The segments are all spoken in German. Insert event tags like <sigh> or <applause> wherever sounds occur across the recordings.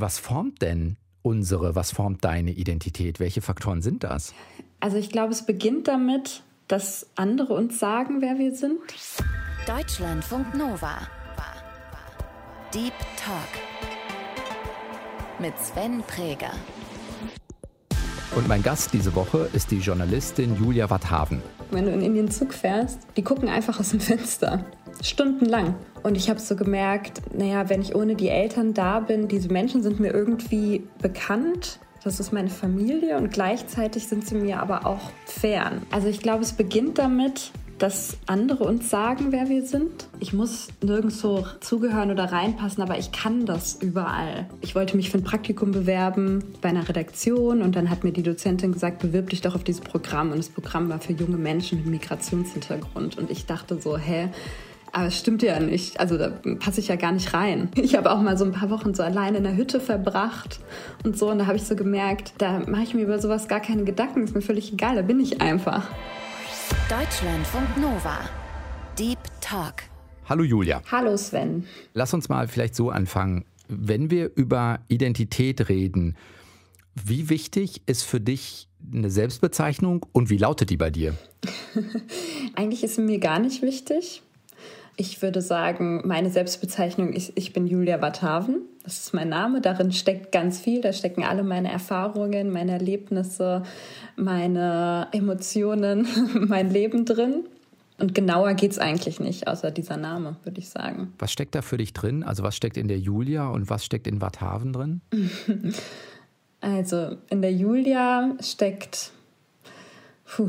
Was formt denn unsere, was formt deine Identität? Welche Faktoren sind das? Also ich glaube, es beginnt damit, dass andere uns sagen, wer wir sind. Deutschlandfunk Nova. Deep Talk mit Sven Präger. Und mein Gast diese Woche ist die Journalistin Julia Watthaven. Wenn du in Indien Zug fährst, die gucken einfach aus dem Fenster. Stundenlang. Und ich habe so gemerkt, naja, wenn ich ohne die Eltern da bin, diese Menschen sind mir irgendwie bekannt. Das ist meine Familie und gleichzeitig sind sie mir aber auch fern. Also ich glaube, es beginnt damit, dass andere uns sagen, wer wir sind. Ich muss nirgendwo zugehören oder reinpassen, aber ich kann das überall. Ich wollte mich für ein Praktikum bewerben bei einer Redaktion und dann hat mir die Dozentin gesagt, bewirb dich doch auf dieses Programm. Und das Programm war für junge Menschen mit Migrationshintergrund. Und ich dachte so, hä? Aber es stimmt ja nicht. Also da passe ich ja gar nicht rein. <laughs> Ich habe auch mal so ein paar Wochen so alleine in der Hütte verbracht und so. Und da habe ich so gemerkt, da mache ich mir über sowas gar keine Gedanken. Ist mir völlig egal, da bin ich einfach. Deutschlandfunk Nova. Deep Talk. Hallo Julia. Hallo Sven. Lass uns mal vielleicht so anfangen. Wenn wir über Identität reden, wie wichtig ist für dich eine Selbstbezeichnung und wie lautet die bei dir? <laughs> Eigentlich ist sie mir gar nicht wichtig. Ich würde sagen, meine Selbstbezeichnung ist, ich bin Julia Watthaven. Das ist mein Name. Darin steckt ganz viel. Da stecken alle meine Erfahrungen, meine Erlebnisse, meine Emotionen, <laughs> mein Leben drin. Und genauer geht es eigentlich nicht, außer dieser Name, würde ich sagen. Was steckt da für dich drin? Also was steckt in der Julia und was steckt in Watthaven drin? <laughs> also in der Julia steckt Puh,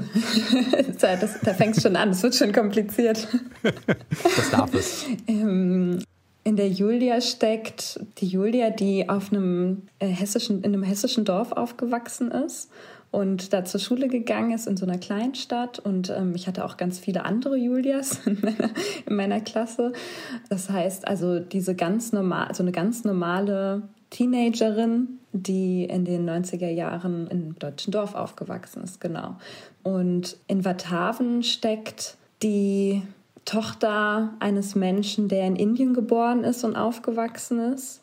<laughs> das, da fängt es schon an, es wird schon kompliziert. Das darf es. Ähm, in der Julia steckt die Julia, die auf einem äh, hessischen, in einem hessischen Dorf aufgewachsen ist und da zur Schule gegangen ist in so einer Kleinstadt. Und ähm, ich hatte auch ganz viele andere Julias <laughs> in meiner, in meiner Klasse. Das heißt also diese ganz normal, so eine ganz normale Teenagerin, die in den 90er Jahren im deutschen Dorf aufgewachsen ist, genau. Und in Wathaven steckt die Tochter eines Menschen, der in Indien geboren ist und aufgewachsen ist.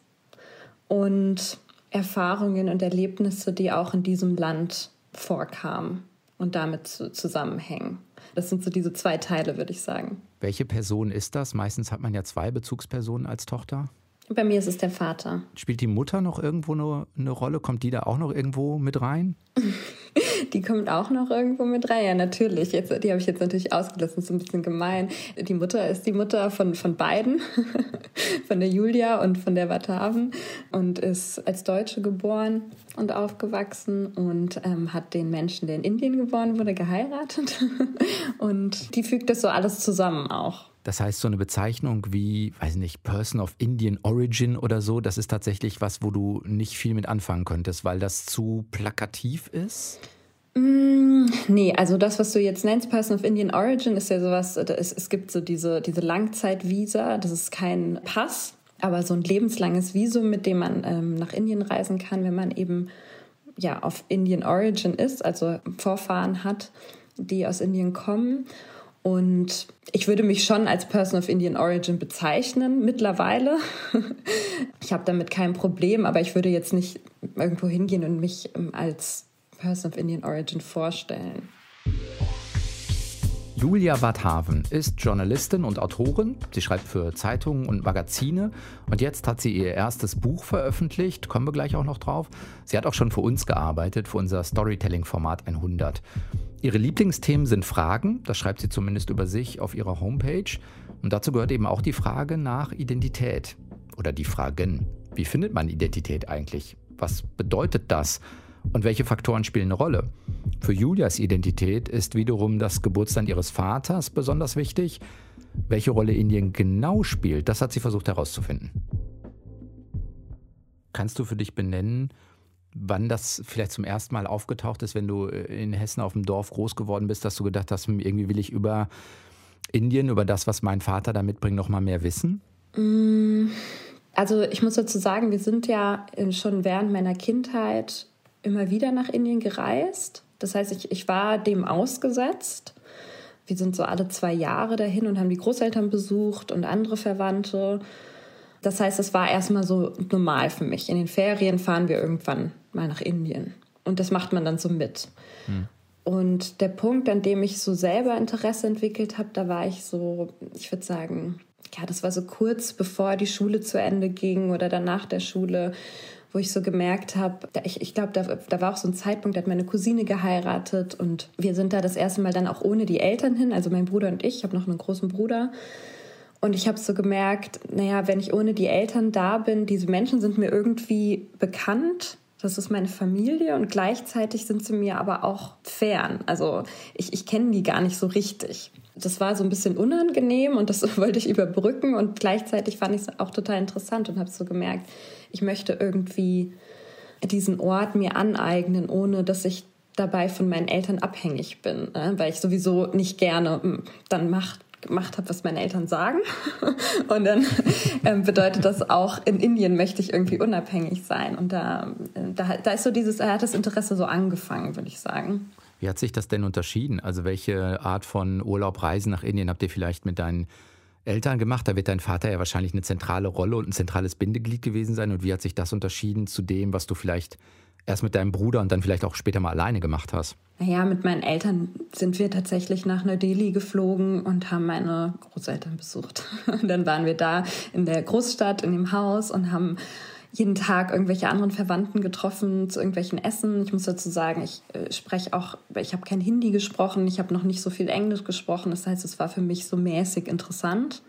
Und Erfahrungen und Erlebnisse, die auch in diesem Land vorkamen und damit zusammenhängen. Das sind so diese zwei Teile, würde ich sagen. Welche Person ist das? Meistens hat man ja zwei Bezugspersonen als Tochter. Bei mir ist es der Vater. Spielt die Mutter noch irgendwo eine, eine Rolle? Kommt die da auch noch irgendwo mit rein? <laughs> die kommt auch noch irgendwo mit rein. Ja, natürlich. Jetzt, die habe ich jetzt natürlich ausgelassen. Ist ein bisschen gemein. Die Mutter ist die Mutter von, von beiden. <laughs> von der Julia und von der Wataven. Und ist als Deutsche geboren und aufgewachsen und ähm, hat den Menschen, der in Indien geboren wurde, geheiratet. <laughs> und die fügt das so alles zusammen auch. Das heißt, so eine Bezeichnung wie, weiß nicht, Person of Indian Origin oder so, das ist tatsächlich was, wo du nicht viel mit anfangen könntest, weil das zu plakativ ist? Mm, nee, also das, was du jetzt nennst, Person of Indian Origin, ist ja sowas, es, es gibt so diese, diese Langzeitvisa, das ist kein Pass, aber so ein lebenslanges Visum, mit dem man ähm, nach Indien reisen kann, wenn man eben ja auf Indian Origin ist, also Vorfahren hat, die aus Indien kommen. Und ich würde mich schon als Person of Indian Origin bezeichnen mittlerweile. <laughs> ich habe damit kein Problem, aber ich würde jetzt nicht irgendwo hingehen und mich ähm, als Person of Indian Origin vorstellen. Julia Wadhaven ist Journalistin und Autorin. Sie schreibt für Zeitungen und Magazine und jetzt hat sie ihr erstes Buch veröffentlicht. Kommen wir gleich auch noch drauf. Sie hat auch schon für uns gearbeitet, für unser Storytelling-Format 100. Ihre Lieblingsthemen sind Fragen, das schreibt sie zumindest über sich auf ihrer Homepage. Und dazu gehört eben auch die Frage nach Identität oder die Fragen. Wie findet man Identität eigentlich? Was bedeutet das? Und welche Faktoren spielen eine Rolle? Für Julias Identität ist wiederum das Geburtsland ihres Vaters besonders wichtig. Welche Rolle Indien genau spielt, das hat sie versucht herauszufinden. Kannst du für dich benennen, wann das vielleicht zum ersten Mal aufgetaucht ist, wenn du äh, in Hessen auf dem Dorf groß geworden bist, dass du gedacht hast, hm, irgendwie will ich über Indien, über das, was mein Vater da mitbringt, noch mal mehr wissen? Mm, also ich muss dazu sagen, wir sind ja schon während meiner Kindheit immer wieder nach Indien gereist. Das heißt, ich, ich war dem ausgesetzt. Wir sind so alle zwei Jahre dahin und haben die Großeltern besucht und andere Verwandte. Das heißt, es war erstmal so normal für mich. In den Ferien fahren wir irgendwann mal nach Indien. Und das macht man dann so mit. Hm. Und der Punkt, an dem ich so selber Interesse entwickelt habe, da war ich so, ich würde sagen, ja, das war so kurz bevor die Schule zu Ende ging oder dann nach der Schule, wo ich so gemerkt habe, ich, ich glaube, da, da war auch so ein Zeitpunkt, da hat meine Cousine geheiratet und wir sind da das erste Mal dann auch ohne die Eltern hin, also mein Bruder und ich, ich habe noch einen großen Bruder. Und ich habe so gemerkt, naja, wenn ich ohne die Eltern da bin, diese Menschen sind mir irgendwie bekannt. Das ist meine Familie und gleichzeitig sind sie mir aber auch fern. Also ich, ich kenne die gar nicht so richtig. Das war so ein bisschen unangenehm und das <laughs> wollte ich überbrücken und gleichzeitig fand ich es auch total interessant und habe so gemerkt, ich möchte irgendwie diesen Ort mir aneignen, ohne dass ich dabei von meinen Eltern abhängig bin, ne? weil ich sowieso nicht gerne hm, dann macht gemacht habe, was meine Eltern sagen. <laughs> Und dann ähm, bedeutet das auch, in Indien möchte ich irgendwie unabhängig sein. Und da, äh, da, da ist so dieses, da hat das Interesse so angefangen, würde ich sagen. Wie hat sich das denn unterschieden? Also welche Art von Urlaub, Reisen nach Indien habt ihr vielleicht mit deinen Eltern gemacht? Da wird dein Vater ja wahrscheinlich eine zentrale Rolle und ein zentrales Bindeglied gewesen sein. Und wie hat sich das unterschieden zu dem, was du vielleicht erst mit deinem Bruder und dann vielleicht auch später mal alleine gemacht hast? Naja, mit meinen Eltern sind wir tatsächlich nach Neu-Delhi geflogen und haben meine Großeltern besucht. Und <laughs> dann waren wir da in der Großstadt, in dem Haus und haben jeden Tag irgendwelche anderen Verwandten getroffen zu irgendwelchen Essen. Ich muss dazu sagen, ich äh, spreche auch, ich habe kein Hindi gesprochen, ich habe noch nicht so viel Englisch gesprochen. Das heißt, es war für mich so mäßig interessant.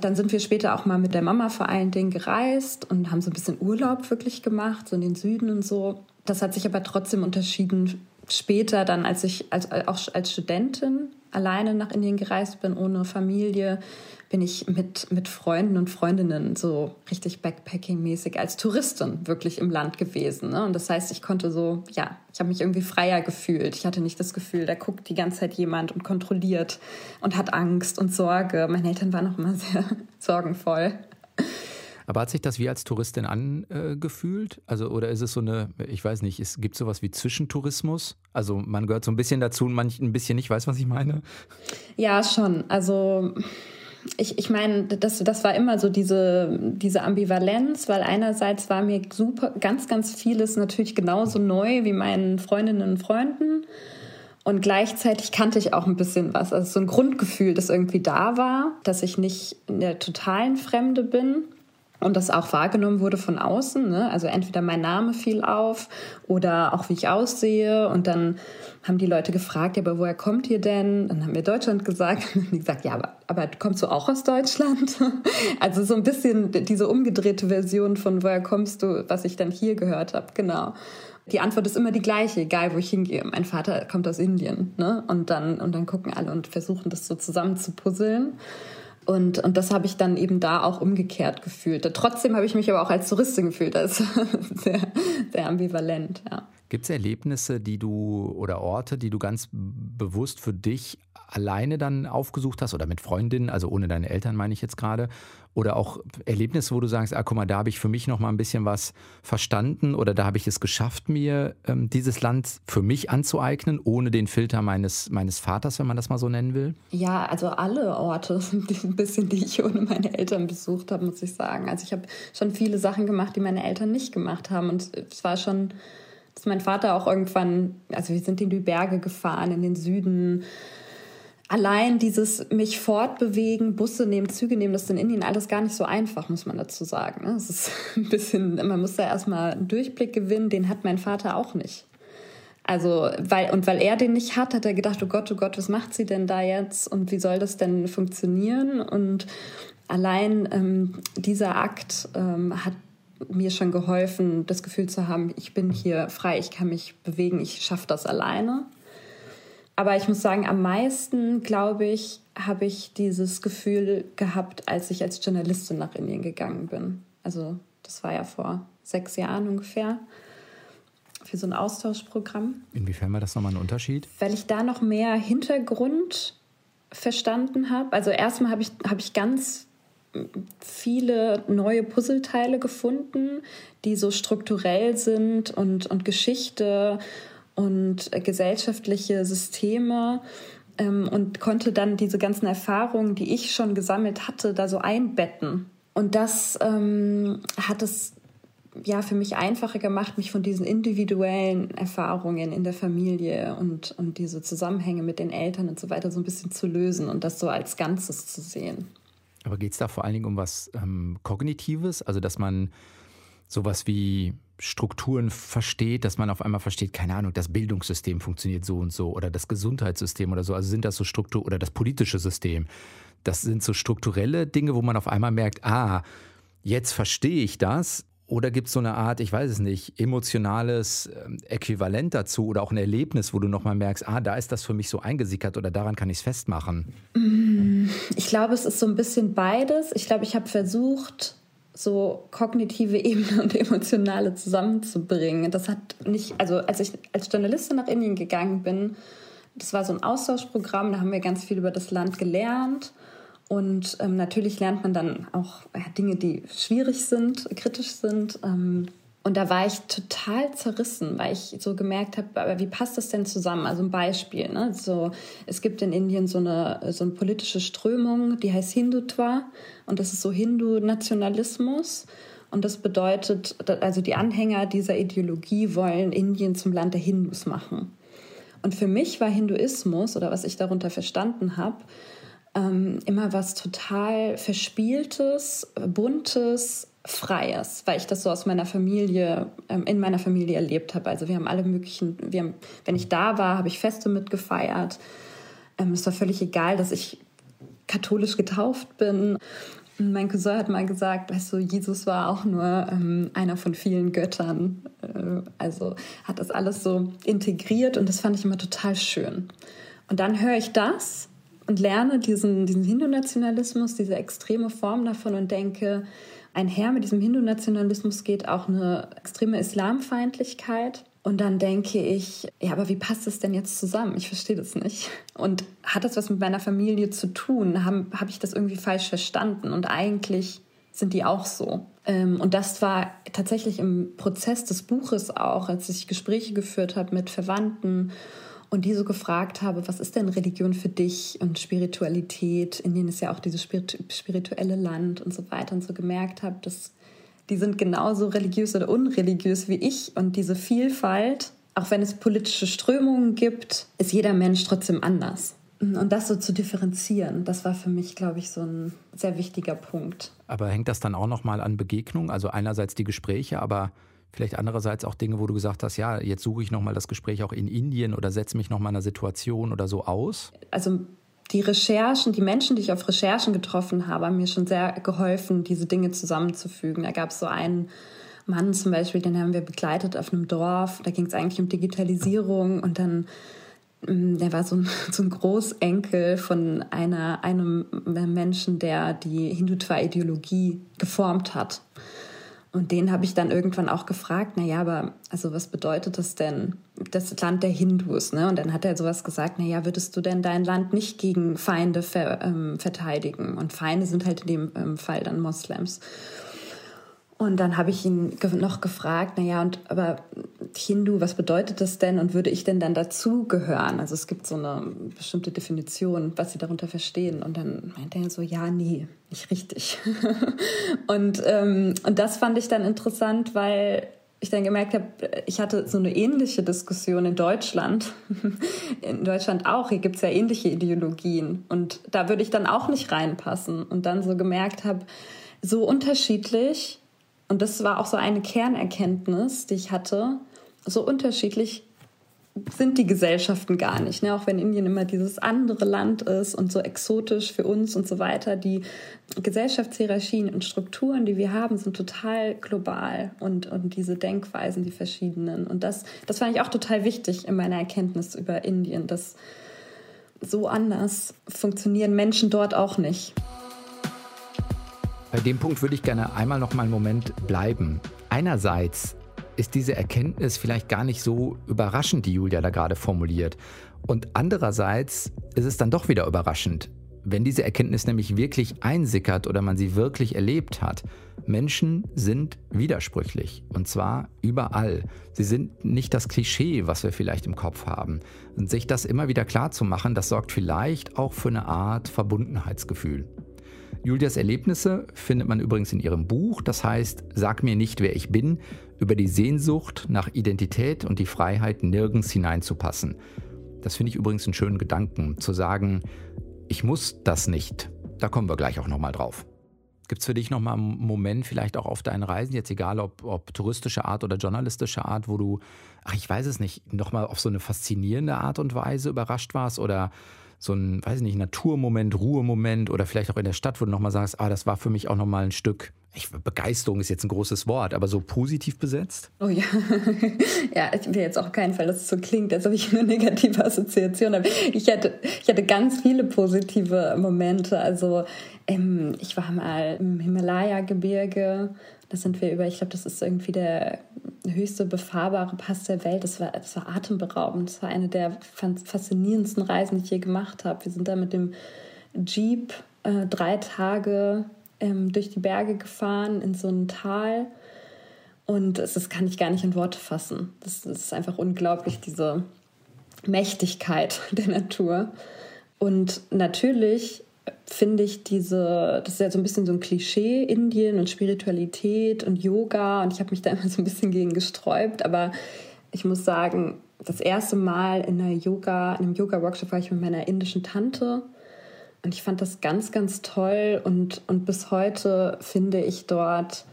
Dann sind wir später auch mal mit der Mama vor allen Dingen gereist und haben so ein bisschen Urlaub wirklich gemacht, so in den Süden und so. Das hat sich aber trotzdem unterschieden später dann, als ich als, auch als Studentin alleine nach Indien gereist bin, ohne Familie, bin ich mit, mit Freunden und Freundinnen so richtig Backpacking-mäßig als Touristin wirklich im Land gewesen. Ne? Und das heißt, ich konnte so, ja, ich habe mich irgendwie freier gefühlt. Ich hatte nicht das Gefühl, da guckt die ganze Zeit jemand und kontrolliert und hat Angst und Sorge. Meine Eltern waren auch immer <laughs> sehr sorgenvoll. Aber hat sich das wie als Touristin angefühlt? also, oder ist es so eine, ich weiß nicht, es gibt sowas wie Zwischentourismus? Also man gehört so ein bisschen dazu und manch ein bisschen nicht, weiß, was ich meine? Ja, schon. Also ich, ich meine, das, das war immer so diese, diese Ambivalenz, weil einerseits war mir super, ganz, ganz vieles natürlich genauso neu wie meinen Freundinnen und Freunden. Und gleichzeitig kannte ich auch ein bisschen was. Also so ein Grundgefühl, das irgendwie da war, dass ich nicht in der totalen Fremde bin und das auch wahrgenommen wurde von außen. Ne? Also entweder mein Name fiel auf oder auch wie ich aussehe. Und dann haben die Leute gefragt, ja, aber woher kommt ihr denn? Dann haben wir Deutschland gesagt. <laughs> Und die gesagt, ja, aber, aber kommst du auch aus Deutschland? <laughs> Also so ein bisschen diese umgedrehte Version von woher kommst du, was ich dann hier gehört habe. Genau. Die Antwort ist immer die gleiche, egal wo ich hingehe. Mein Vater kommt aus Indien. Ne? Und, dann, und dann gucken alle und versuchen das so zusammen zu puzzeln. Und, und das habe ich dann eben da auch umgekehrt gefühlt. Trotzdem habe ich mich aber auch als Touristin gefühlt. Das <laughs> ist sehr, sehr ambivalent, ja. Gibt es Erlebnisse, die du oder Orte, die du ganz bewusst für dich alleine dann aufgesucht hast oder mit Freundinnen, also ohne deine Eltern meine ich jetzt gerade, oder auch Erlebnisse, wo du sagst, ah, guck mal, da habe ich für mich noch mal ein bisschen was verstanden oder da habe ich es geschafft, mir ähm, dieses Land für mich anzueignen, ohne den Filter meines, meines Vaters, wenn man das mal so nennen will? Ja, also alle Orte <laughs> ein bisschen, die ich ohne meine Eltern besucht habe, muss ich sagen. Also ich habe schon viele Sachen gemacht, die meine Eltern nicht gemacht haben und es war schon dass mein Vater auch irgendwann, also wir sind in die Berge gefahren, in den Süden, allein dieses mich fortbewegen, Busse nehmen, Züge nehmen, das ist in Indien alles gar nicht so einfach, muss man dazu sagen. Ne? Es ist <laughs> ein bisschen, man muss da erstmal einen Durchblick gewinnen, den hat mein Vater auch nicht. Also, weil, und weil er den nicht hat, hat er gedacht, oh Gott, oh Gott, was macht sie denn da jetzt und wie soll das denn funktionieren? Und allein ähm, dieser Akt ähm, hat mir schon geholfen, das Gefühl zu haben, ich bin hier frei, ich kann mich bewegen, ich schaffe das alleine. Aber ich muss sagen, am meisten, glaube ich, habe ich dieses Gefühl gehabt, als ich als Journalistin nach Indien gegangen bin. Also das war ja vor sechs Jahren ungefähr für so ein Austauschprogramm. Inwiefern war das nochmal ein Unterschied? Weil ich da noch mehr Hintergrund verstanden habe. Also erstmal habe ich, hab ich ganz viele neue Puzzleteile gefunden, die so strukturell sind und, und Geschichte und gesellschaftliche Systeme ähm, und konnte dann diese ganzen Erfahrungen, die ich schon gesammelt hatte, da so einbetten Und das ähm, hat es ja für mich einfacher gemacht, mich von diesen individuellen Erfahrungen in der Familie und, und diese Zusammenhänge mit den Eltern und so weiter so ein bisschen zu lösen und das so als Ganzes zu sehen. Aber geht es da vor allen Dingen um was ähm, Kognitives? Also, dass man sowas wie Strukturen versteht, dass man auf einmal versteht, keine Ahnung, das Bildungssystem funktioniert so und so oder das Gesundheitssystem oder so. Also sind das so Struktur oder das politische System. Das sind so strukturelle Dinge, wo man auf einmal merkt, ah, jetzt verstehe ich das. Oder gibt es so eine Art, ich weiß es nicht, emotionales ähm, Äquivalent dazu oder auch ein Erlebnis, wo du nochmal merkst, ah, da ist das für mich so eingesickert oder daran kann ich es festmachen? Ich glaube, es ist so ein bisschen beides. Ich glaube, ich habe versucht, so kognitive <laughs> Ebene und emotionale zusammenzubringen. Das hat nicht, also als ich als Journalistin nach Indien gegangen bin, das war so ein Austauschprogramm, da haben wir ganz viel über das Land gelernt. Und ähm, natürlich lernt man dann auch ja, Dinge, die schwierig sind, kritisch sind. Ähm, und da war ich total zerrissen, weil ich so gemerkt habe, aber wie passt das denn zusammen? Also ein Beispiel, ne? so, es gibt in Indien so eine, so eine politische Strömung, die heißt Hindutva und das ist so Hindu-Nationalismus. Und das bedeutet, also die Anhänger dieser Ideologie wollen Indien zum Land der Hindus machen. Und für mich war Hinduismus oder was ich darunter verstanden habe, ähm, immer was total Verspieltes, Buntes, Freies, weil ich das so aus meiner Familie, ähm, in meiner Familie erlebt habe. Also wir haben alle möglichen, wir haben, wenn ich da war, habe ich Feste mitgefeiert. Ähm, es war völlig egal, dass ich katholisch getauft bin. Mein Cousin hat mal gesagt, weißt du, Jesus war auch nur ähm, einer von vielen Göttern. Äh, also hat das alles so integriert und das fand ich immer total schön. Und dann höre ich das und lerne diesen, diesen Hindu-Nationalismus, diese extreme Form davon und denke, einher mit diesem Hindu-Nationalismus geht auch eine extreme Islamfeindlichkeit. Und dann denke ich, ja, aber wie passt das denn jetzt zusammen? Ich verstehe das nicht. Und hat das was mit meiner Familie zu tun? Habe hab ich das irgendwie falsch verstanden? Und eigentlich sind die auch so. Ähm, und das war tatsächlich im Prozess des Buches auch, als ich Gespräche geführt habe mit Verwandten und die so gefragt habe, was ist denn Religion für dich und Spiritualität, in denen es ja auch dieses spirituelle Land und so weiter und so gemerkt habe, dass die sind genauso religiös oder unreligiös wie ich und diese Vielfalt, auch wenn es politische Strömungen gibt, ist jeder Mensch trotzdem anders. Und das so zu differenzieren, das war für mich, glaube ich, so ein sehr wichtiger Punkt. Aber hängt das dann auch nochmal an Begegnung? Also einerseits die Gespräche, aber Vielleicht andererseits auch Dinge, wo du gesagt hast, ja, jetzt suche ich nochmal das Gespräch auch in Indien oder setze mich nochmal in einer Situation oder so aus? Also die Recherchen, die Menschen, die ich auf Recherchen getroffen habe, haben mir schon sehr geholfen, diese Dinge zusammenzufügen. Da gab es so einen Mann zum Beispiel, den haben wir begleitet auf einem Dorf. Da ging es eigentlich um Digitalisierung und dann mm, der war so ein, <laughs> so ein Großenkel von einer, einem Menschen, der die Hindutva-Ideologie geformt hat. Und den habe ich dann irgendwann auch gefragt, na ja, aber also was bedeutet das denn, das Land der Hindus? Ne? Und dann hat er sowas gesagt, na ja, würdest du denn dein Land nicht gegen Feinde ver, ähm, verteidigen? Und Feinde sind halt in dem ähm, Fall dann Moslems. Und dann habe ich ihn noch gefragt, na ja, und aber Hindu, was bedeutet das denn und würde ich denn dann dazugehören? Also es gibt so eine bestimmte Definition, was sie darunter verstehen. Und dann meinte er so, ja, nee, nicht richtig. <laughs> und, ähm, und das fand ich dann interessant, weil ich dann gemerkt habe, ich hatte so eine ähnliche Diskussion in Deutschland. <laughs> In Deutschland auch. Hier gibt es ja ähnliche Ideologien. Und da würde ich dann auch nicht reinpassen. Und dann so gemerkt habe, so unterschiedlich und das war auch so eine Kernerkenntnis, die ich hatte. So unterschiedlich sind die Gesellschaften gar nicht. Ne? Auch wenn Indien immer dieses andere Land ist und so exotisch für uns und so weiter. Die Gesellschaftshierarchien und Strukturen, die wir haben, sind total global und, und diese Denkweisen, die verschiedenen. Und das, das fand ich auch total wichtig in meiner Erkenntnis über Indien, dass so anders funktionieren Menschen dort auch nicht. Bei dem Punkt würde ich gerne einmal noch mal einen Moment bleiben. Einerseits ist diese Erkenntnis vielleicht gar nicht so überraschend, die Julia da gerade formuliert. Und andererseits ist es dann doch wieder überraschend, wenn diese Erkenntnis nämlich wirklich einsickert oder man sie wirklich erlebt hat. Menschen sind widersprüchlich und zwar überall. Sie sind nicht das Klischee, was wir vielleicht im Kopf haben. Und sich das immer wieder klar zu machen, das sorgt vielleicht auch für eine Art Verbundenheitsgefühl. Julias Erlebnisse findet man übrigens in ihrem Buch, das heißt Sag mir nicht, wer ich bin, über die Sehnsucht nach Identität und die Freiheit, nirgends hineinzupassen. Das finde ich übrigens einen schönen Gedanken, zu sagen, ich muss das nicht. Da kommen wir gleich auch nochmal drauf. Gibt es für dich nochmal einen Moment, vielleicht auch auf deinen Reisen, jetzt egal ob, ob touristische Art oder journalistische Art, wo du, ach ich weiß es nicht, nochmal auf so eine faszinierende Art und Weise überrascht warst oder so ein, weiß ich nicht, Naturmoment, Ruhemoment oder vielleicht auch in der Stadt, wo du nochmal sagst, ah, das war für mich auch nochmal ein Stück, ich, Begeisterung ist jetzt ein großes Wort, aber so positiv besetzt? Oh ja. <laughs> ja, ich will jetzt auch keinen Fall, dass es so klingt, als ob ich eine negative Assoziation habe. Ich hatte, ich hatte ganz viele positive Momente. Also ähm, ich war mal im Himalaya-Gebirge. Da sind wir über, ich glaube, das ist irgendwie der höchste befahrbare Pass der Welt. Das war, das war atemberaubend. Das war eine der faszinierendsten Reisen, die ich je gemacht habe. Wir sind da mit dem Jeep äh, drei Tage ähm, durch die Berge gefahren in so ein Tal. Und das, das kann ich gar nicht in Worte fassen. Das, das ist einfach unglaublich, diese Mächtigkeit <laughs> der Natur. Und natürlich finde ich diese, das ist ja so ein bisschen so ein Klischee, Indien und Spiritualität und Yoga. Und ich habe mich da immer <laughs> so ein bisschen gegen gesträubt. Aber ich muss sagen, das erste Mal in einer Yoga, in einem Yoga-Workshop war ich mit meiner indischen Tante. Und ich fand das ganz, ganz toll. Und, und bis heute finde ich dort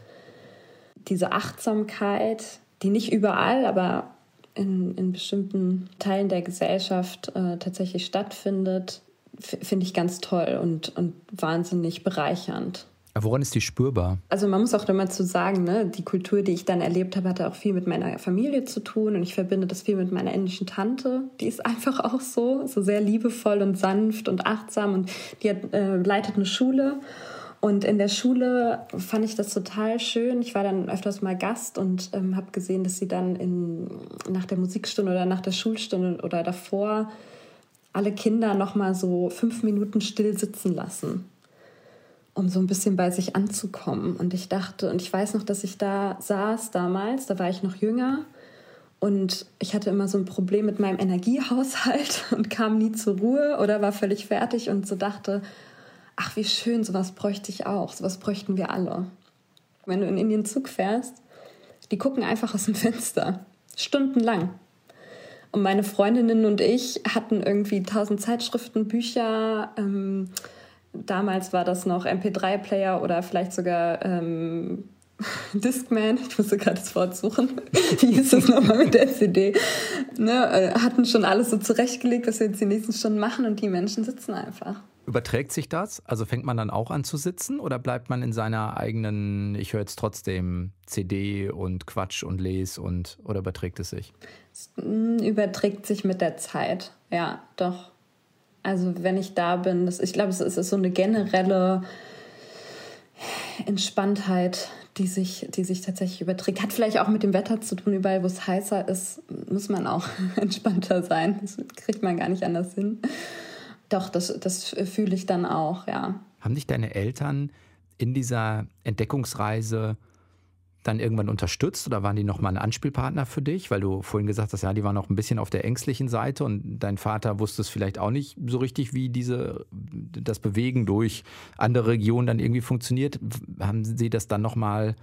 diese Achtsamkeit, die nicht überall, aber in, in bestimmten Teilen der Gesellschaft äh, tatsächlich stattfindet, finde ich ganz toll und, und wahnsinnig bereichernd. woran ist die spürbar? Also man muss auch immer zu sagen, ne, die Kultur, die ich dann erlebt habe, hatte auch viel mit meiner Familie zu tun und ich verbinde das viel mit meiner indischen Tante. Die ist <laughs> einfach auch so, so sehr liebevoll und sanft und achtsam und die hat, äh, leitet eine Schule. Und in der Schule fand ich das total schön. Ich war dann öfters mal Gast und ähm, habe gesehen, dass sie dann in, nach der Musikstunde oder nach der Schulstunde oder davor alle Kinder noch mal so fünf Minuten still sitzen lassen, um so ein bisschen bei sich anzukommen. Und ich dachte, und ich weiß noch, dass ich da saß damals, da war ich noch jünger und ich hatte immer so ein Problem mit meinem Energiehaushalt <laughs> und kam nie zur Ruhe oder war völlig fertig und so dachte, ach wie schön, sowas bräuchte ich auch, sowas bräuchten wir alle. Wenn du in Indien Zug fährst, die gucken einfach aus dem Fenster, stundenlang. Und meine Freundinnen und ich hatten irgendwie tausend Zeitschriften, Bücher. Ähm, damals war das noch MP3-Player oder vielleicht sogar ähm, <laughs> Discman, ich musste gerade das Wort suchen, <laughs> wie hieß das nochmal mit der CD, ne, äh, hatten schon alles so zurechtgelegt, was wir jetzt die nächsten Stunden machen und die Menschen sitzen einfach. Überträgt sich das? Also fängt man dann auch an zu sitzen oder bleibt man in seiner eigenen, ich höre jetzt trotzdem CD und Quatsch und Les und oder überträgt es sich? Mm, überträgt sich mit der Zeit, ja, doch. Also wenn ich da bin, das, ich glaube, es ist so eine generelle Entspanntheit, die sich, die sich tatsächlich überträgt. Hat vielleicht auch mit dem Wetter zu tun. Überall, wo es heißer ist, muss man auch <laughs> entspannter sein. Das kriegt man gar nicht anders hin. Doch, das, das fühle ich dann auch, ja. Haben dich deine Eltern in dieser Entdeckungsreise dann irgendwann unterstützt oder waren die nochmal ein Anspielpartner für dich? Weil du vorhin gesagt hast, ja, die waren noch ein bisschen auf der ängstlichen Seite und dein Vater wusste es vielleicht auch nicht so richtig, wie diese, das Bewegen durch andere Regionen dann irgendwie funktioniert. Haben sie das dann nochmal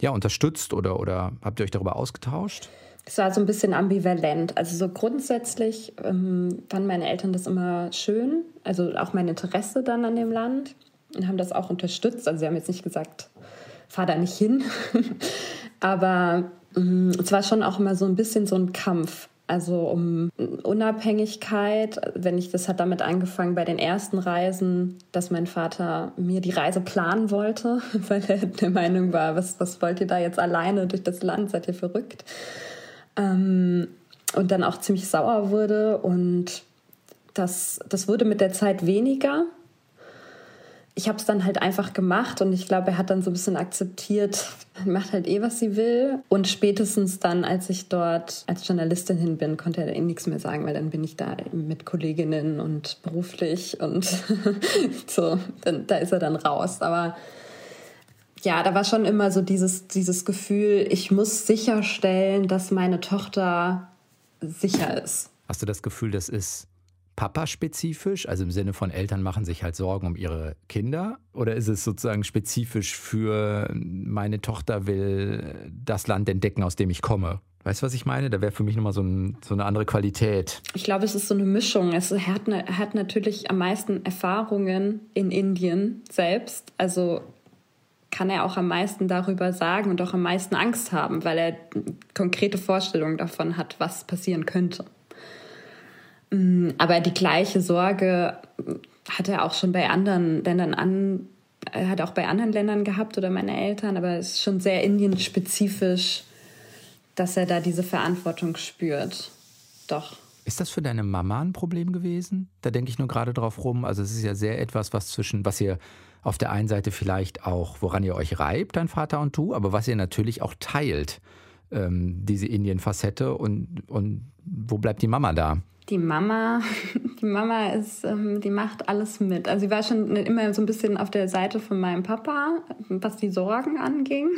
ja, unterstützt oder, oder habt ihr euch darüber ausgetauscht? Es war so ein bisschen ambivalent. Also so grundsätzlich ähm, fanden meine Eltern das immer schön, also auch mein Interesse dann an dem Land und haben das auch unterstützt. Also sie haben jetzt nicht gesagt, fahr da nicht hin, <laughs> aber ähm, es war schon auch immer so ein bisschen so ein Kampf. Also um Unabhängigkeit, wenn ich, das hat damit angefangen bei den ersten Reisen, dass mein Vater mir die Reise planen wollte, <laughs> weil er der Meinung war, was, was wollt ihr da jetzt alleine durch das Land, seid ihr verrückt? Ähm, und dann auch ziemlich sauer wurde. Und das, das wurde mit der Zeit weniger. Ich habe es dann halt einfach gemacht und ich glaube, er hat dann so ein bisschen akzeptiert, <laughs> macht halt eh, was sie will. Und spätestens dann, als ich dort als Journalistin hin bin, konnte er eh nichts mehr sagen, weil dann bin ich da mit Kolleginnen und beruflich und <laughs> so, dann, da ist er dann raus. Aber ja, da war schon immer so dieses, dieses Gefühl, ich muss sicherstellen, dass meine Tochter sicher ist. Hast du das Gefühl, das ist Papa-spezifisch, also im Sinne von Eltern machen sich halt Sorgen um ihre Kinder? Oder ist es sozusagen spezifisch für meine Tochter will das Land entdecken, aus dem ich komme? Weißt du, was ich meine? Da wäre für mich nochmal so, ein, so eine andere Qualität. Ich glaube, es ist so eine Mischung. Es hat, er hat natürlich am meisten Erfahrungen in Indien selbst. Also kann er auch am meisten darüber sagen und auch am meisten Angst haben, weil er konkrete Vorstellungen davon hat, was passieren könnte. Mm, aber die gleiche Sorge hat er auch schon bei anderen Ländern an, er hat auch bei anderen Ländern gehabt oder meine Eltern, aber es ist schon sehr indienspezifisch, dass er da diese Verantwortung spürt. Doch. Ist das für deine Mama ein Problem gewesen? Da denke ich nur gerade drauf rum. Also es ist ja sehr etwas, was zwischen, was ihr auf der einen Seite vielleicht auch, woran ihr euch reibt, dein Vater und du, aber was ihr natürlich auch teilt, ähm, diese Indien-Facette und, und wo bleibt die Mama da? Die Mama, <laughs> die Mama ist, ähm, die macht alles mit. Also sie war schon immer so ein bisschen auf der Seite von meinem Papa, was die Sorgen anging.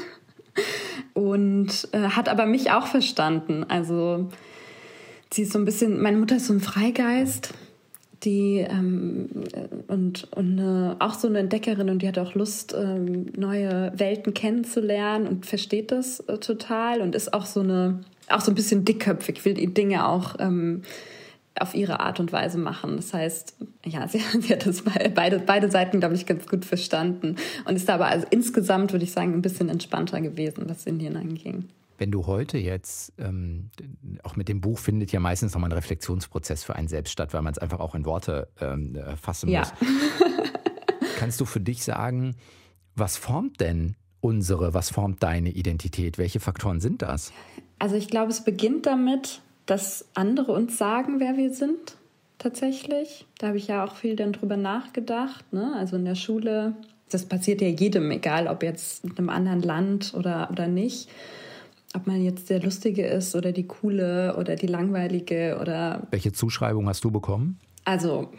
Und äh, hat aber mich auch verstanden. Also sie ist so ein bisschen, meine Mutter ist so ein Freigeist die ähm, und, und eine, auch so eine Entdeckerin und die hat auch Lust, ähm, neue Welten kennenzulernen und versteht das äh, total und ist auch so eine, auch so ein bisschen dickköpfig, will die Dinge auch ähm, auf ihre Art und Weise machen. Das heißt, ja, <laughs> sie, sie hat das beide, beide Seiten, glaube ich, ganz gut verstanden und ist aber also insgesamt, würde ich sagen, ein bisschen entspannter gewesen, was Indien anging. Wenn du heute jetzt, ähm, auch mit dem Buch findet ja meistens nochmal ein Reflexionsprozess für einen selbst statt, weil man es einfach auch in Worte ähm, äh, fassen ja. muss. Kannst du für dich sagen, was formt denn unsere, was formt deine Identität? Welche Faktoren sind das? Also ich glaube, es beginnt damit, dass andere uns sagen, wer wir sind, tatsächlich. Da habe ich ja auch viel dann drüber nachgedacht. Ne? Also in der Schule, das passiert ja jedem, egal ob jetzt in einem anderen Land oder, oder nicht ob man jetzt der Lustige ist oder die Coole oder die Langweilige oder. Welche Zuschreibung hast du bekommen? Also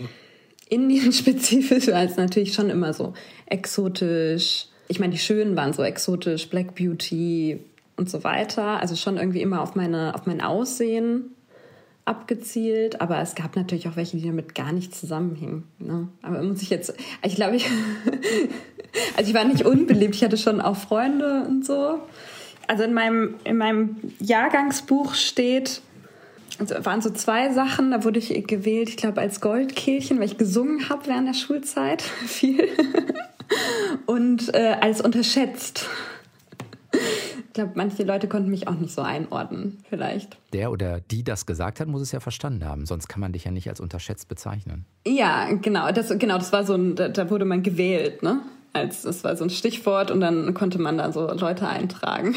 Indien-spezifisch <laughs> war es natürlich schon immer so exotisch. Ich meine, die Schönen waren so exotisch, Black Beauty und so weiter. Also schon irgendwie immer auf, meine, auf mein Aussehen abgezielt, aber es gab natürlich auch welche, die damit gar nicht zusammenhingen. Ne? Aber muss ich jetzt, ich glaube, ich, <laughs> also ich war nicht unbeliebt, ich hatte schon auch Freunde und so also in meinem, in meinem Jahrgangsbuch steht, also waren so zwei Sachen, da wurde ich gewählt, ich glaube, als Goldkehlchen, weil ich gesungen habe während der Schulzeit <laughs> viel. Und äh, als unterschätzt. Ich glaube, manche Leute konnten mich auch nicht so einordnen, vielleicht. Der oder die das gesagt hat, muss es ja verstanden haben. Sonst kann man dich ja nicht als unterschätzt bezeichnen. Ja, genau. Das, genau, das war so ein, da, da wurde man gewählt, ne? Als das war so ein Stichwort und dann konnte man da so Leute eintragen.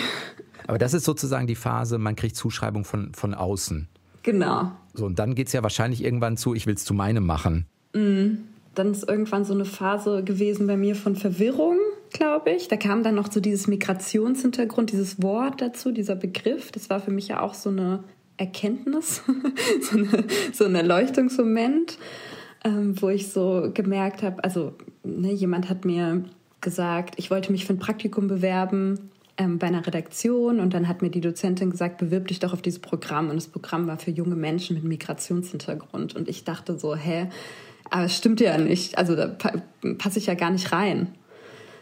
Aber das ist sozusagen die Phase, man kriegt Zuschreibung von, von außen. Genau. So, und dann geht es ja wahrscheinlich irgendwann zu, ich will es zu meinem machen. Mm, dann ist irgendwann so eine Phase gewesen bei mir von Verwirrung, glaube ich. Da kam dann noch so dieses Migrationshintergrund, dieses Wort dazu, dieser Begriff. Das war für mich ja auch so eine Erkenntnis, <laughs> so, eine, so ein Erleuchtungsmoment ähm, wo ich so gemerkt habe, also ne, jemand hat mir gesagt, ich wollte mich für ein Praktikum bewerben ähm, bei einer Redaktion. Und dann hat mir die Dozentin gesagt, bewirb dich doch auf dieses Programm. Und das Programm war für junge Menschen mit Migrationshintergrund. Und ich dachte so, hä, aber es stimmt ja nicht, also da passe ich ja gar nicht rein.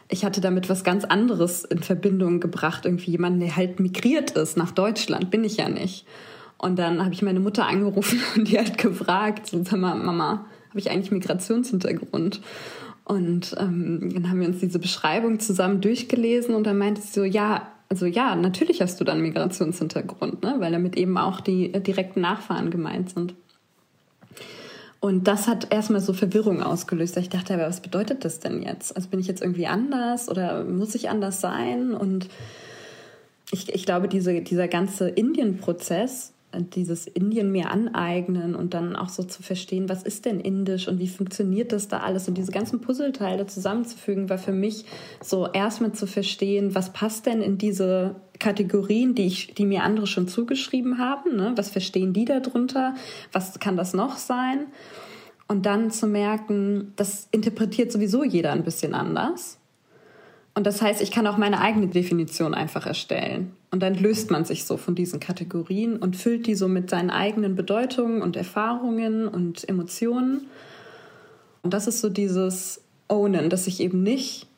Ich hatte damit was ganz anderes in Verbindung gebracht, irgendwie jemanden, der halt migriert ist nach Deutschland, bin ich ja nicht. Und dann habe ich meine Mutter angerufen <laughs> und die hat gefragt, so, sag mal, Mama, habe ich eigentlich Migrationshintergrund? Und ähm, dann haben wir uns diese Beschreibung zusammen durchgelesen und dann meinte sie so, ja, also ja, natürlich hast du dann Migrationshintergrund, ne? weil damit eben auch die äh, direkten Nachfahren gemeint sind. Und das hat erstmal so Verwirrung ausgelöst. Ich dachte, aber was bedeutet das denn jetzt? Also bin ich jetzt irgendwie anders oder muss ich anders sein? Und ich, ich glaube, diese, dieser ganze Indien-Prozess dieses Indien mir aneignen und dann auch so zu verstehen, was ist denn indisch und wie funktioniert das da alles und diese ganzen Puzzleteile zusammenzufügen, war für mich so erstmal zu verstehen, was passt denn in diese Kategorien, die ich, die mir andere schon zugeschrieben haben, ne? was verstehen die darunter, was kann das noch sein? Und dann zu merken, das interpretiert sowieso jeder ein bisschen anders. Und das heißt, ich kann auch meine eigene Definition einfach erstellen. Und dann löst man sich so von diesen Kategorien und füllt die so mit seinen eigenen Bedeutungen und Erfahrungen und Emotionen. Und das ist so dieses Ownen, dass ich eben nicht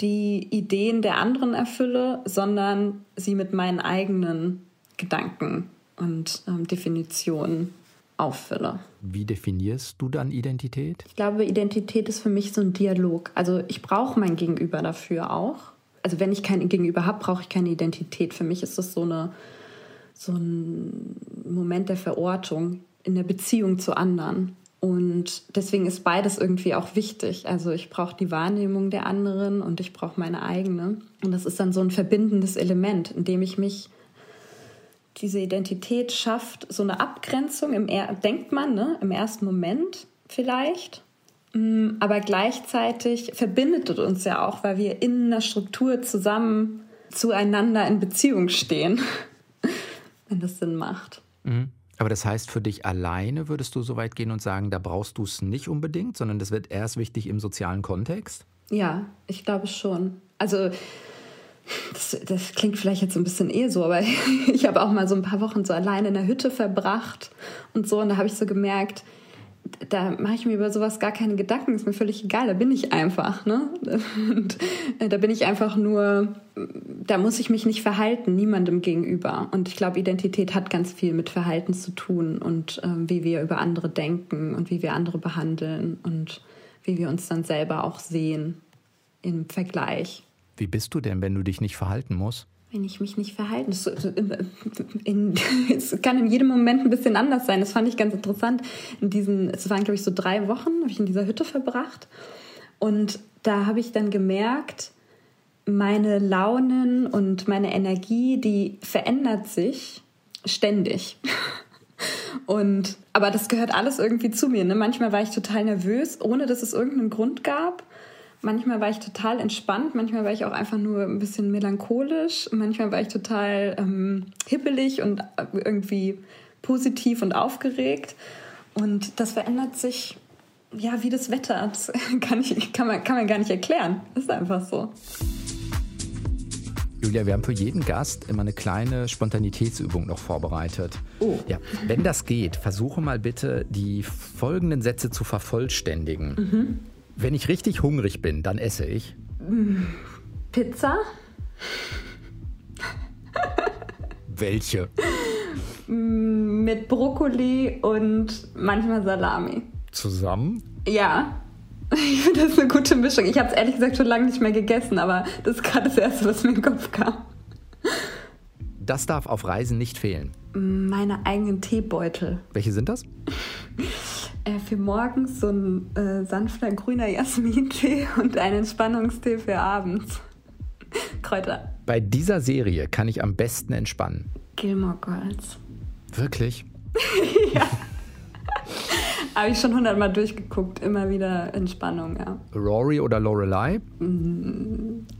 die Ideen der anderen erfülle, sondern sie mit meinen eigenen Gedanken und ähm, Definitionen auffülle. Wie definierst du dann Identität? Ich glaube, Identität ist für mich so ein Dialog. Also ich brauche mein Gegenüber dafür auch. Also wenn ich kein Gegenüber habe, brauche ich keine Identität. Für mich ist das so, eine, so ein Moment der Verortung in der Beziehung zu anderen. Und deswegen ist beides irgendwie auch wichtig. Also ich brauche die Wahrnehmung der anderen und ich brauche meine eigene. Und das ist dann so ein verbindendes Element, in dem ich mich diese Identität schafft, so eine Abgrenzung, im er denkt man, ne, im ersten Moment vielleicht. Mm, aber gleichzeitig verbindet es uns ja auch, weil wir in einer Struktur zusammen zueinander in Beziehung stehen, <laughs> wenn das Sinn macht. Mhm. Aber das heißt, für dich alleine würdest du so weit gehen und sagen, da brauchst du es nicht unbedingt, sondern das wird erst wichtig im sozialen Kontext? Ja, ich glaube schon. Also das, das, klingt vielleicht jetzt ein bisschen eh so, aber <laughs> ich habe auch mal so ein paar Wochen so alleine in der Hütte verbracht und so. Und da habe ich so gemerkt, da mache ich mir über sowas gar keine Gedanken, ist mir völlig egal, da bin ich einfach. Ne? Und äh, da bin ich einfach nur, da muss ich mich nicht verhalten, niemandem gegenüber. Und ich glaube, Identität hat ganz viel mit Verhalten zu tun und ähm, wie wir über andere denken und wie wir andere behandeln und wie wir uns dann selber auch sehen im Vergleich. Wie bist du denn, wenn du dich nicht verhalten musst? Wenn ich mich nicht verhalten. <laughs> Es, kann in jedem Moment ein bisschen anders sein. Das fand ich ganz interessant. In diesen, es waren, glaube ich, so drei Wochen, habe ich in dieser Hütte verbracht. Und da habe ich dann gemerkt, meine Launen und meine Energie, die verändert sich ständig. <laughs> Und, aber das gehört alles irgendwie zu mir. Ne? Manchmal war ich total nervös, ohne dass es irgendeinen Grund gab. Manchmal war ich total entspannt, manchmal war ich auch einfach nur ein bisschen melancholisch, manchmal war ich total ähm, hippelig und äh, irgendwie positiv und aufgeregt. Und das verändert sich ja wie das Wetter. Das <laughs> kann, ich, kann, man, kann man gar nicht erklären. Das ist einfach so. Julia, wir haben für jeden Gast immer eine kleine Spontanitätsübung noch vorbereitet. Oh. Ja, wenn das geht, versuche mal bitte die folgenden Sätze zu vervollständigen. Mhm. Wenn ich richtig hungrig bin, dann esse ich. Pizza. Welche? Mit Brokkoli und manchmal Salami. Zusammen? Ja. Ich <laughs> finde das eine gute Mischung. Ich habe es ehrlich gesagt schon lange nicht mehr gegessen, aber das ist gerade das Erste, was mir in den Kopf kam. Das darf auf Reisen nicht fehlen. Meine eigenen Teebeutel. Welche sind das? <laughs> Äh, für morgens so ein äh, sanfter grüner Jasmintee <laughs> und ein Entspannungstee für abends. <laughs> Kräuter. Bei dieser Serie kann ich am besten entspannen. Gilmore Girls. Wirklich? <laughs> ja. Habe ich schon hundertmal durchgeguckt, immer wieder Entspannung, ja. Rory oder Lorelei?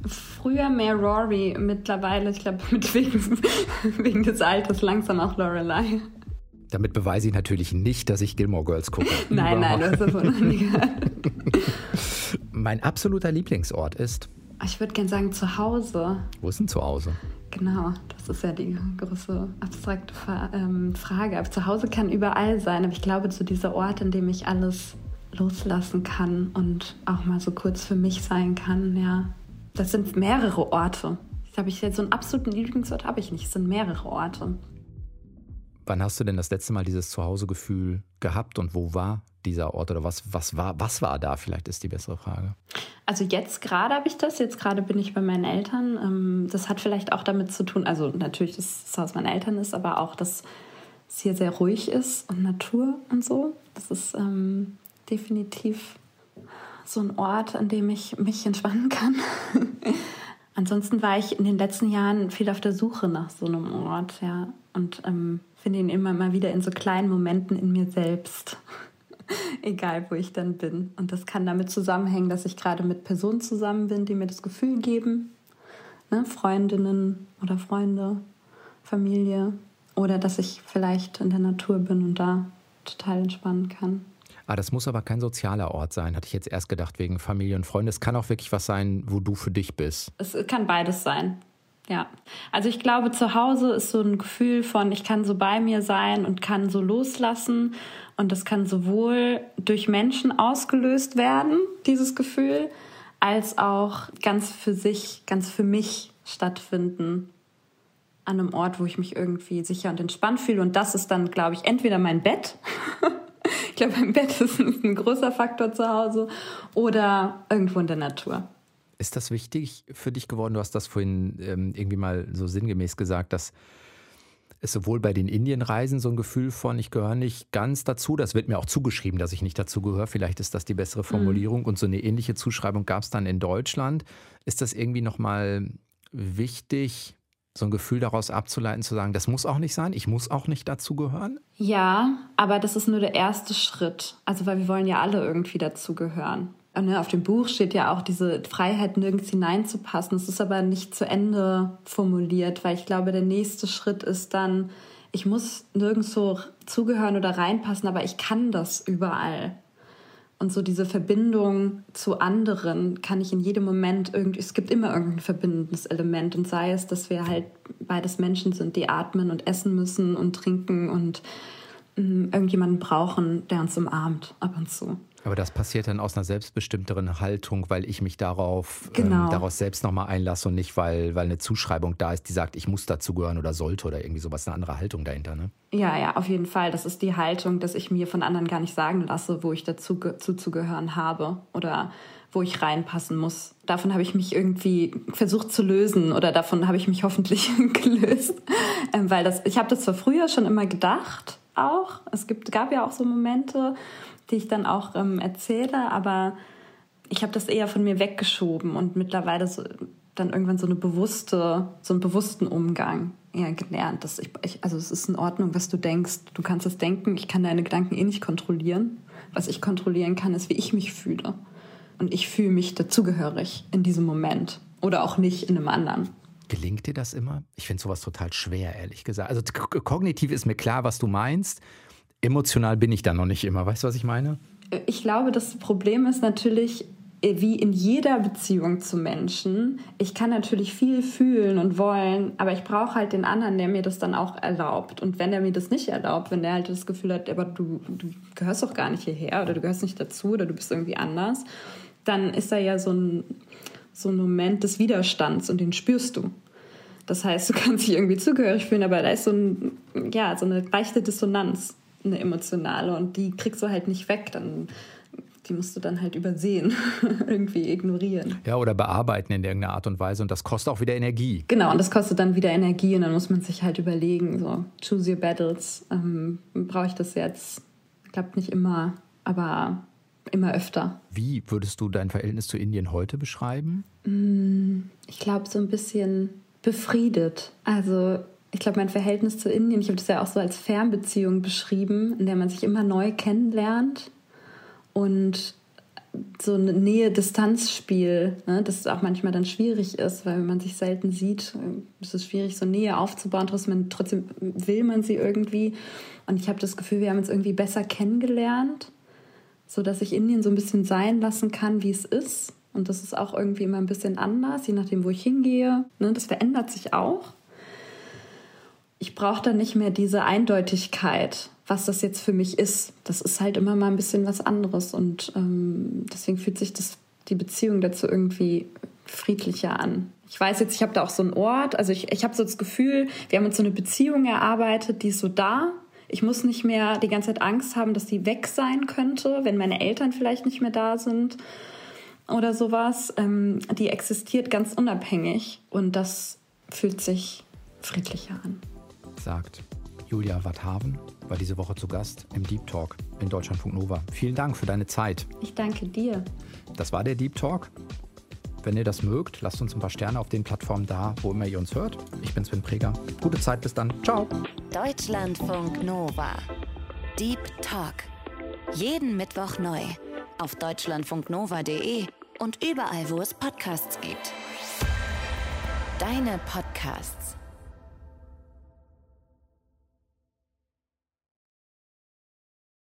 Früher mehr Rory, mittlerweile, ich glaube, wegen, wegen des Alters langsam auch Lorelei. Damit beweise ich natürlich nicht, dass ich Gilmore Girls gucke. <laughs> nein, nein, das ist nie <laughs> Mein absoluter Lieblingsort ist? Ich würde gerne sagen zu Hause. Wo ist denn zu Hause? Genau, das ist ja die große abstrakte ähm, Frage. Aber zu Hause kann überall sein, aber ich glaube, zu dieser Ort, in dem ich alles loslassen kann und auch mal so kurz für mich sein kann, ja. Das sind mehrere Orte. Ich glaube, ich jetzt so einen absoluten Lieblingsort habe ich nicht. Es sind mehrere Orte. Wann hast du denn das letzte Mal dieses Zuhausegefühl gehabt und wo war dieser Ort oder was, was, war, was war da? Vielleicht ist die bessere Frage. Also jetzt gerade habe ich das, jetzt gerade bin ich bei meinen Eltern. Ähm, das hat vielleicht auch damit zu tun, also natürlich, dass das Haus meiner Eltern ist, aber auch, dass es hier sehr ruhig ist und Natur und so. Das ist ähm, definitiv so ein Ort, an dem ich mich entspannen kann. <laughs> Ansonsten war ich in den letzten Jahren viel auf der Suche nach so einem Ort, ja. Und ähm, finde ihn immer mal wieder in so kleinen Momenten in mir selbst. <laughs> Egal, wo ich dann bin. Und das kann damit zusammenhängen, dass ich gerade mit Personen zusammen bin, die mir das Gefühl geben, ne? Freundinnen oder Freunde, Familie. Oder dass ich vielleicht in der Natur bin und da total entspannen kann. Ah, das muss aber kein sozialer Ort sein, hatte ich jetzt erst gedacht, wegen Familie und Freunde. Es kann auch wirklich was sein, wo du für dich bist. Es kann beides sein. Ja, also ich glaube, zu Hause ist so ein Gefühl von, ich kann so bei mir sein und kann so loslassen. Und das kann sowohl durch Menschen ausgelöst werden, dieses Gefühl, als auch ganz für sich, ganz für mich stattfinden. An einem Ort, wo ich mich irgendwie sicher und entspannt fühle. Und das ist dann, glaube ich, entweder mein Bett. <laughs> ich glaube, mein Bett ist ein großer Faktor zu Hause. Oder irgendwo in der Natur. Ist das wichtig für dich geworden? Du hast das vorhin ähm, irgendwie mal so sinngemäß gesagt, dass es sowohl bei den Indienreisen so ein Gefühl von, ich gehöre nicht ganz dazu, das wird mir auch zugeschrieben, dass ich nicht dazu gehöre, vielleicht ist das die bessere Formulierung mhm. und so eine ähnliche Zuschreibung gab es dann in Deutschland. Ist das irgendwie nochmal wichtig, so ein Gefühl daraus abzuleiten, zu sagen, das muss auch nicht sein, ich muss auch nicht dazu gehören? Ja, aber das ist nur der erste Schritt. Also, weil wir wollen ja alle irgendwie dazugehören. Ne, auf dem Buch steht ja auch diese Freiheit, nirgends hineinzupassen. Das ist aber nicht zu Ende formuliert, weil ich glaube, der nächste Schritt ist dann, ich muss nirgendwo zugehören oder reinpassen, aber ich kann das überall. Und so diese Verbindung zu anderen kann ich in jedem Moment irgendwie, es gibt immer irgendein verbindendes Element und sei es, dass wir halt beides Menschen sind, die atmen und essen müssen und trinken und mm, irgendjemanden brauchen, der uns umarmt ab und zu. Aber das passiert dann aus einer selbstbestimmteren Haltung, weil ich mich darauf ähm, genau. ähm, daraus selbst nochmal einlasse und nicht, weil, weil eine Zuschreibung da ist, die sagt, ich muss dazugehören oder sollte oder irgendwie sowas, eine andere Haltung dahinter, ne? Ja, ja, auf jeden Fall. Das ist die Haltung, dass ich mir von anderen gar nicht sagen lasse, wo ich dazu zuzugehören habe oder wo ich reinpassen muss. Davon habe ich mich irgendwie versucht zu lösen oder davon habe ich mich hoffentlich <laughs> gelöst, ähm, weil das, ich habe das zwar früher schon immer gedacht, auch. Es gibt, gab ja auch so Momente, die ich dann auch ähm, erzähle, aber ich habe das eher von mir weggeschoben und mittlerweile so, dann irgendwann so eine bewusste, so einen bewussten Umgang eher gelernt. Dass ich, ich, also es ist in Ordnung, was du denkst. Du kannst es denken, ich kann deine Gedanken eh nicht kontrollieren. Was ich kontrollieren kann, ist, wie ich mich fühle. Und ich fühle mich dazugehörig in diesem Moment oder auch nicht in einem anderen. Gelingt dir das immer? Ich finde sowas total schwer, ehrlich gesagt. Also kognitiv ist mir klar, was du meinst emotional bin ich da noch nicht immer. Weißt du, was ich meine? Ich glaube, das Problem ist natürlich, wie in jeder Beziehung zu Menschen, ich kann natürlich viel fühlen und wollen, aber ich brauche halt den anderen, der mir das dann auch erlaubt. Und wenn er mir das nicht erlaubt, wenn der halt das Gefühl hat, aber du, du gehörst doch gar nicht hierher oder du gehörst nicht dazu oder du bist irgendwie anders, dann ist da ja so ein, so ein Moment des Widerstands und den spürst du. Das heißt, du kannst dich irgendwie zugehörig fühlen, aber da ist so, ein, ja, so eine leichte Dissonanz eine emotionale und die kriegst du halt nicht weg, dann die musst du dann halt übersehen, <laughs> irgendwie ignorieren. Ja, oder bearbeiten in irgendeiner Art und Weise und das kostet auch wieder Energie. Genau, und das kostet dann wieder Energie und dann muss man sich halt überlegen, so, choose your battles. Ähm, Brauche ich das jetzt? Klappt nicht immer, aber immer öfter. Wie würdest du dein Verhältnis zu Indien heute beschreiben? Mm, ich glaube, so ein bisschen befriedet. Also ich glaube, mein Verhältnis zu Indien, ich habe das ja auch so als Fernbeziehung beschrieben, in der man sich immer neu kennenlernt und so ein Nähe-Distanz-Spiel, ne, das auch manchmal dann schwierig ist, weil wenn man sich selten sieht, ist es schwierig, so Nähe aufzubauen. Trotzdem, trotzdem will man sie irgendwie. Und ich habe das Gefühl, wir haben uns irgendwie besser kennengelernt, so dass ich Indien so ein bisschen sein lassen kann, wie es ist. Und das ist auch irgendwie immer ein bisschen anders, je nachdem, wo ich hingehe. Ne, das verändert sich auch ich brauche dann nicht mehr diese Eindeutigkeit, was das jetzt für mich ist. Das ist halt immer mal ein bisschen was anderes und ähm, deswegen fühlt sich das, die Beziehung dazu irgendwie friedlicher an. Ich weiß jetzt, ich habe da auch so einen Ort, also ich, ich habe so das Gefühl, wir haben uns so eine Beziehung erarbeitet, die ist so da. Ich muss nicht mehr die ganze Zeit Angst haben, dass die weg sein könnte, wenn meine Eltern vielleicht nicht mehr da sind oder sowas. Ähm, die existiert ganz unabhängig und das fühlt sich friedlicher an sagt Julia Watthaven, war diese Woche zu Gast im Deep Talk in Deutschlandfunk Nova. Vielen Dank für deine Zeit. Ich danke dir. Das war der Deep Talk. Wenn ihr das mögt, lasst uns ein paar Sterne auf den Plattformen da, wo immer ihr uns hört. Ich bin Sven Preger. Gute Zeit, bis dann. Ciao. Deutschlandfunk Nova. Deep Talk. Jeden Mittwoch neu. Auf deutschlandfunknova.de und überall, wo es Podcasts gibt. Deine Podcasts.